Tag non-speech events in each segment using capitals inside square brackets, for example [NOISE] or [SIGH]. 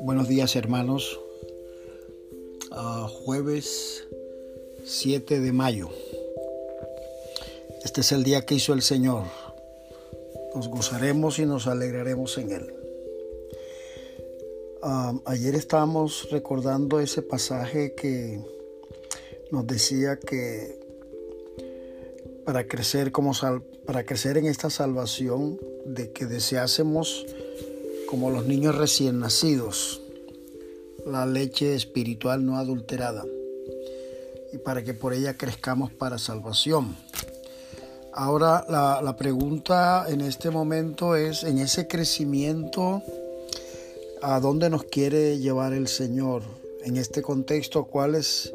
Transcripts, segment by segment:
Buenos días hermanos. Uh, jueves 7 de mayo. Este es el día que hizo el Señor. Nos gozaremos y nos alegraremos en Él. Uh, ayer estábamos recordando ese pasaje que nos decía que para crecer, como para crecer en esta salvación, de que deseásemos como los niños recién nacidos, la leche espiritual no adulterada, y para que por ella crezcamos para salvación. Ahora la, la pregunta en este momento es, en ese crecimiento, ¿a dónde nos quiere llevar el Señor? En este contexto, ¿cuál es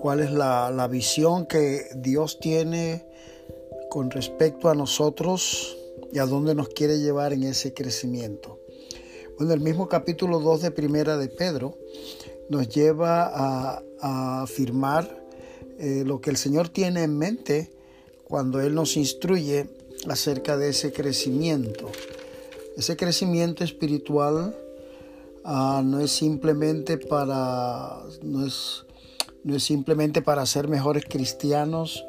cuál es la, visión que Dios tiene con respecto a nosotros y a dónde nos quiere llevar en ese crecimiento. Bueno, el mismo capítulo 2 de Primera de Pedro nos lleva a, afirmar eh, lo que el Señor tiene en mente cuando Él nos instruye acerca de ese crecimiento. Ese crecimiento espiritual ah, no es simplemente para, no es no es simplemente para ser mejores cristianos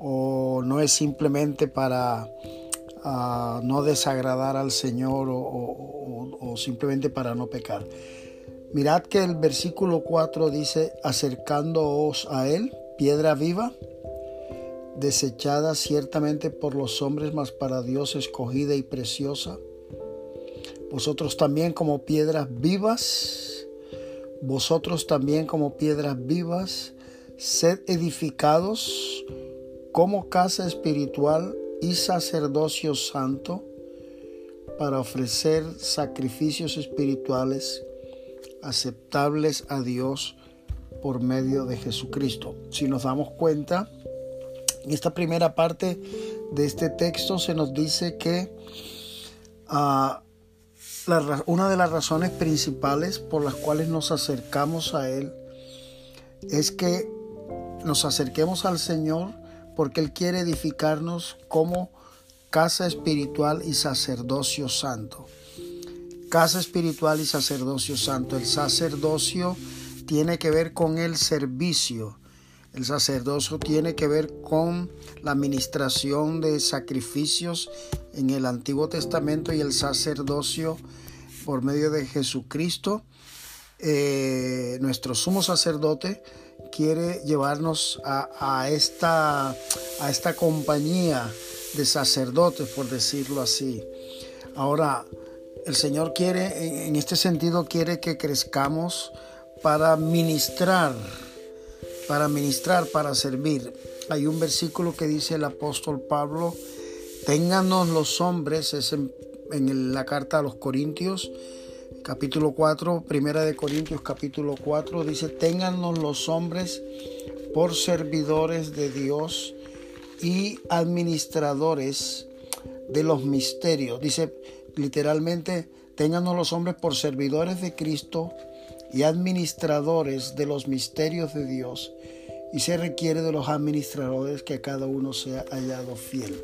o no es simplemente para ah, no desagradar al Señor o, simplemente para no pecar. Mirad que el versículo 4 dice, acercándoos a Él, piedra viva, desechada ciertamente por los hombres, mas para Dios escogida y preciosa. Vosotros también como piedras vivas, vosotros también como piedras vivas, sed edificados como casa espiritual y sacerdocio santo para ofrecer sacrificios espirituales aceptables a Dios por medio de Jesucristo. Si nos damos cuenta, en esta primera parte de este texto se nos dice que uh, una de las razones principales por las cuales nos acercamos a Él es que nos acerquemos al Señor porque Él quiere edificarnos como casa espiritual y sacerdocio santo. Casa espiritual y sacerdocio santo. El sacerdocio tiene que ver con el servicio. El sacerdocio tiene que ver con la administración de sacrificios en el Antiguo Testamento y el sacerdocio por medio de Jesucristo. Eh, nuestro sumo sacerdote quiere llevarnos a, esta, a esta compañía de sacerdotes, por decirlo así. Ahora, el Señor quiere, en este sentido, quiere que crezcamos para ministrar, para ministrar, para servir. Hay un versículo que dice el apóstol Pablo, ténganos los hombres, es en, la carta a los Corintios, capítulo 4, primera de Corintios capítulo 4, dice, ténganos los hombres por servidores de Dios y administradores de los misterios. Dice literalmente, ténganos los hombres por servidores de Cristo y administradores de los misterios de Dios. Y se requiere de los administradores que cada uno sea hallado fiel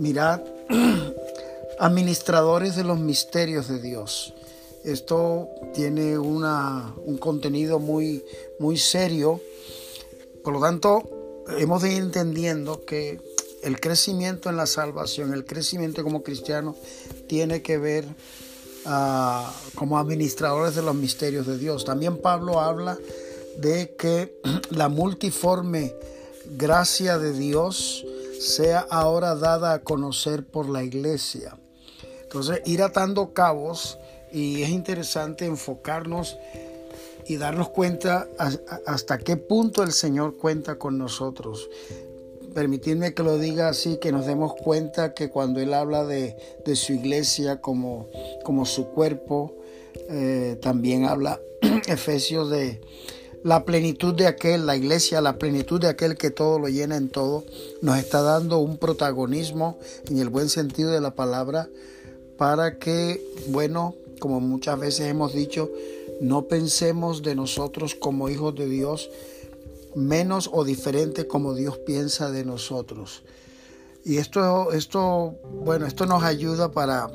mirad, [CLEARS THROAT] administradores de los misterios de Dios. Esto tiene una, un contenido muy, muy serio. Por lo tanto, hemos de ir entendiendo que el crecimiento en la salvación, el crecimiento como cristiano, tiene que ver como administradores de los misterios de Dios. También Pablo habla de que [CLEARS THROAT] la multiforme gracia de Dios sea ahora dada a conocer por la iglesia. Entonces, ir atando cabos y es interesante enfocarnos y darnos cuenta hasta qué punto el Señor cuenta con nosotros. Permitidme que lo diga así, que nos demos cuenta que cuando Él habla de, su iglesia como, como su cuerpo, eh, también habla [CLEARS THROAT] Efesios de, la plenitud de aquel, la iglesia, la plenitud de aquel que todo lo llena en todo, nos está dando un protagonismo en el buen sentido de la palabra para que, bueno, como muchas veces hemos dicho, no pensemos de nosotros como hijos de Dios menos o diferente como Dios piensa de nosotros. Y esto, esto, bueno, esto nos ayuda para,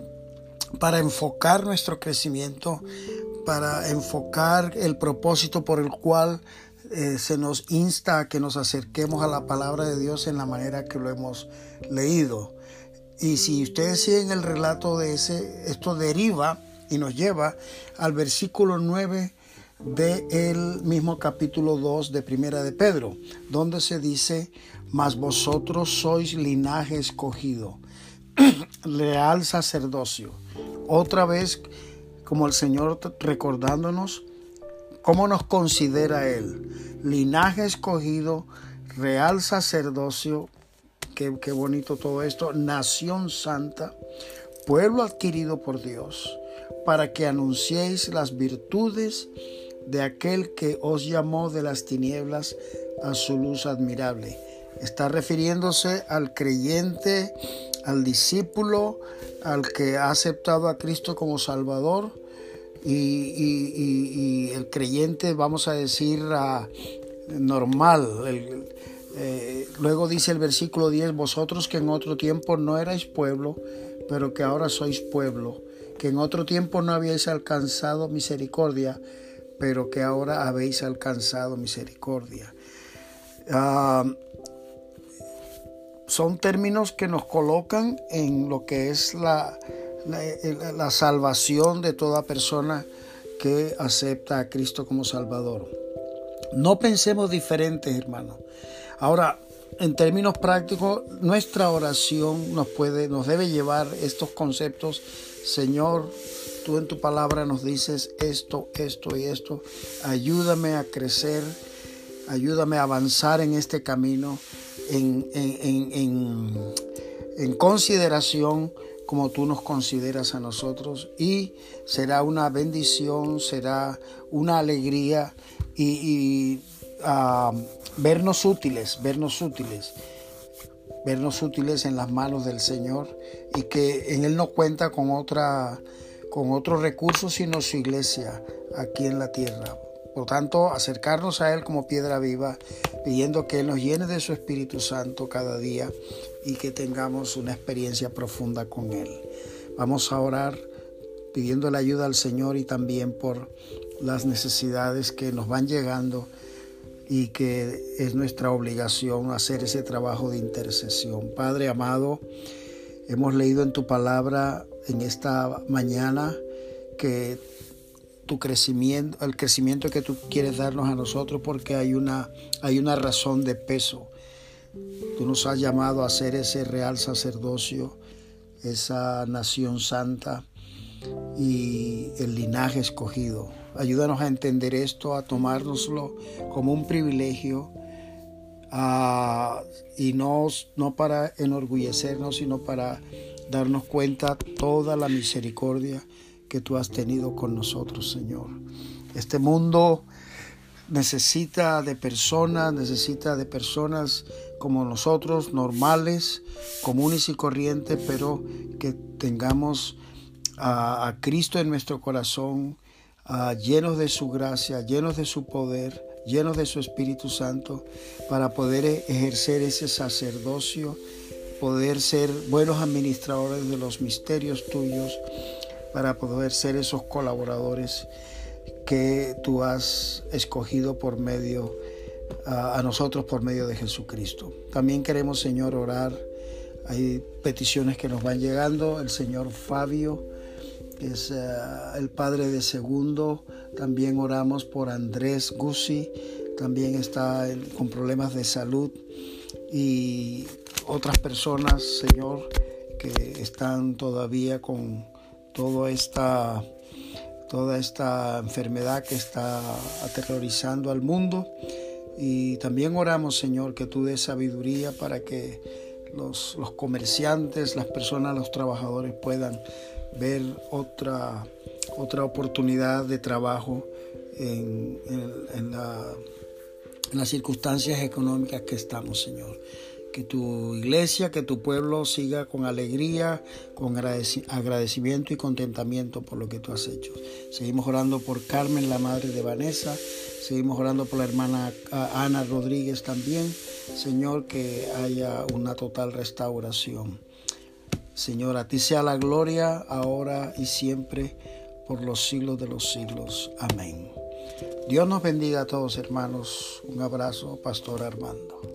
para enfocar nuestro crecimiento, para enfocar el propósito por el cual eh, se nos insta a que nos acerquemos a la palabra de Dios en la manera que lo hemos leído. Y si ustedes siguen el relato de ese, esto deriva y nos lleva al versículo 9 del mismo capítulo 2 de Primera de Pedro, donde se dice, mas vosotros sois linaje escogido, [CLEARS THROAT] leal sacerdocio. Otra vez, como el Señor recordándonos cómo nos considera Él, linaje escogido, real sacerdocio, qué, qué bonito todo esto, nación santa, pueblo adquirido por Dios, para que anunciéis las virtudes de aquel que os llamó de las tinieblas a su luz admirable. Está refiriéndose al creyente, al discípulo, al que ha aceptado a Cristo como Salvador y, el creyente, vamos a decir, normal. Eh, luego dice el versículo 10, vosotros que en otro tiempo no erais pueblo, pero que ahora sois pueblo, que en otro tiempo no habíais alcanzado misericordia, pero que ahora habéis alcanzado misericordia. Ah, son términos que nos colocan en lo que es la, la, salvación de toda persona que acepta a Cristo como Salvador. No pensemos diferentes, hermano. Ahora, en términos prácticos, nuestra oración nos puede, nos debe llevar estos conceptos. Señor, tú en tu palabra nos dices esto, esto y esto. Ayúdame a crecer, ayúdame a avanzar en este camino, en, en, consideración como tú nos consideras a nosotros y será una bendición, será una alegría y, ah, vernos útiles, vernos útiles vernos útiles en las manos del Señor y que en Él no cuenta con otra con otros recursos sino su iglesia aquí en la tierra. Por tanto, acercarnos a Él como piedra viva, pidiendo que Él nos llene de su Espíritu Santo cada día y que tengamos una experiencia profunda con Él. Vamos a orar pidiendo la ayuda al Señor y también por las necesidades que nos van llegando y que es nuestra obligación hacer ese trabajo de intercesión. Padre amado, hemos leído en tu palabra en esta mañana que tu crecimiento, el crecimiento que tú quieres darnos a nosotros porque hay una, hay una razón de peso. Tú nos has llamado a ser ese real sacerdocio, esa nación santa y el linaje escogido. Ayúdanos a entender esto, a tomárnoslo como un privilegio y no, no para enorgullecernos, sino para darnos cuenta toda la misericordia que tú has tenido con nosotros, Señor. Este mundo necesita de personas, necesita de personas como nosotros, normales, comunes y corrientes, pero que tengamos a, Cristo en nuestro corazón, llenos de su gracia, llenos de su poder, llenos de su Espíritu Santo, para poder ejercer ese sacerdocio poder ser buenos administradores de los misterios tuyos, para poder ser esos colaboradores que tú has escogido por medio a, nosotros por medio de Jesucristo. También queremos, Señor, orar. Hay peticiones que nos van llegando. El Señor Fabio es eh, el padre de segundo. También oramos por Andrés Guzzi. También está con problemas de salud. Y otras personas, Señor, que están todavía con toda esta, toda esta enfermedad que está aterrorizando al mundo. Y también oramos, Señor, que tú des sabiduría para que los, comerciantes, las personas, los trabajadores puedan ver otra, otra oportunidad de trabajo en, en las circunstancias económicas que estamos, Señor que tu iglesia, que tu pueblo siga con alegría, con agradecimiento y contentamiento por lo que tú has hecho. Seguimos orando por Carmen, la madre de Vanessa. Seguimos orando por la hermana Ana Rodríguez también. Señor, que haya una total restauración. Señor, a ti sea la gloria ahora y siempre por los siglos de los siglos. Amén. Dios nos bendiga a todos hermanos. Un abrazo, Pastor Armando.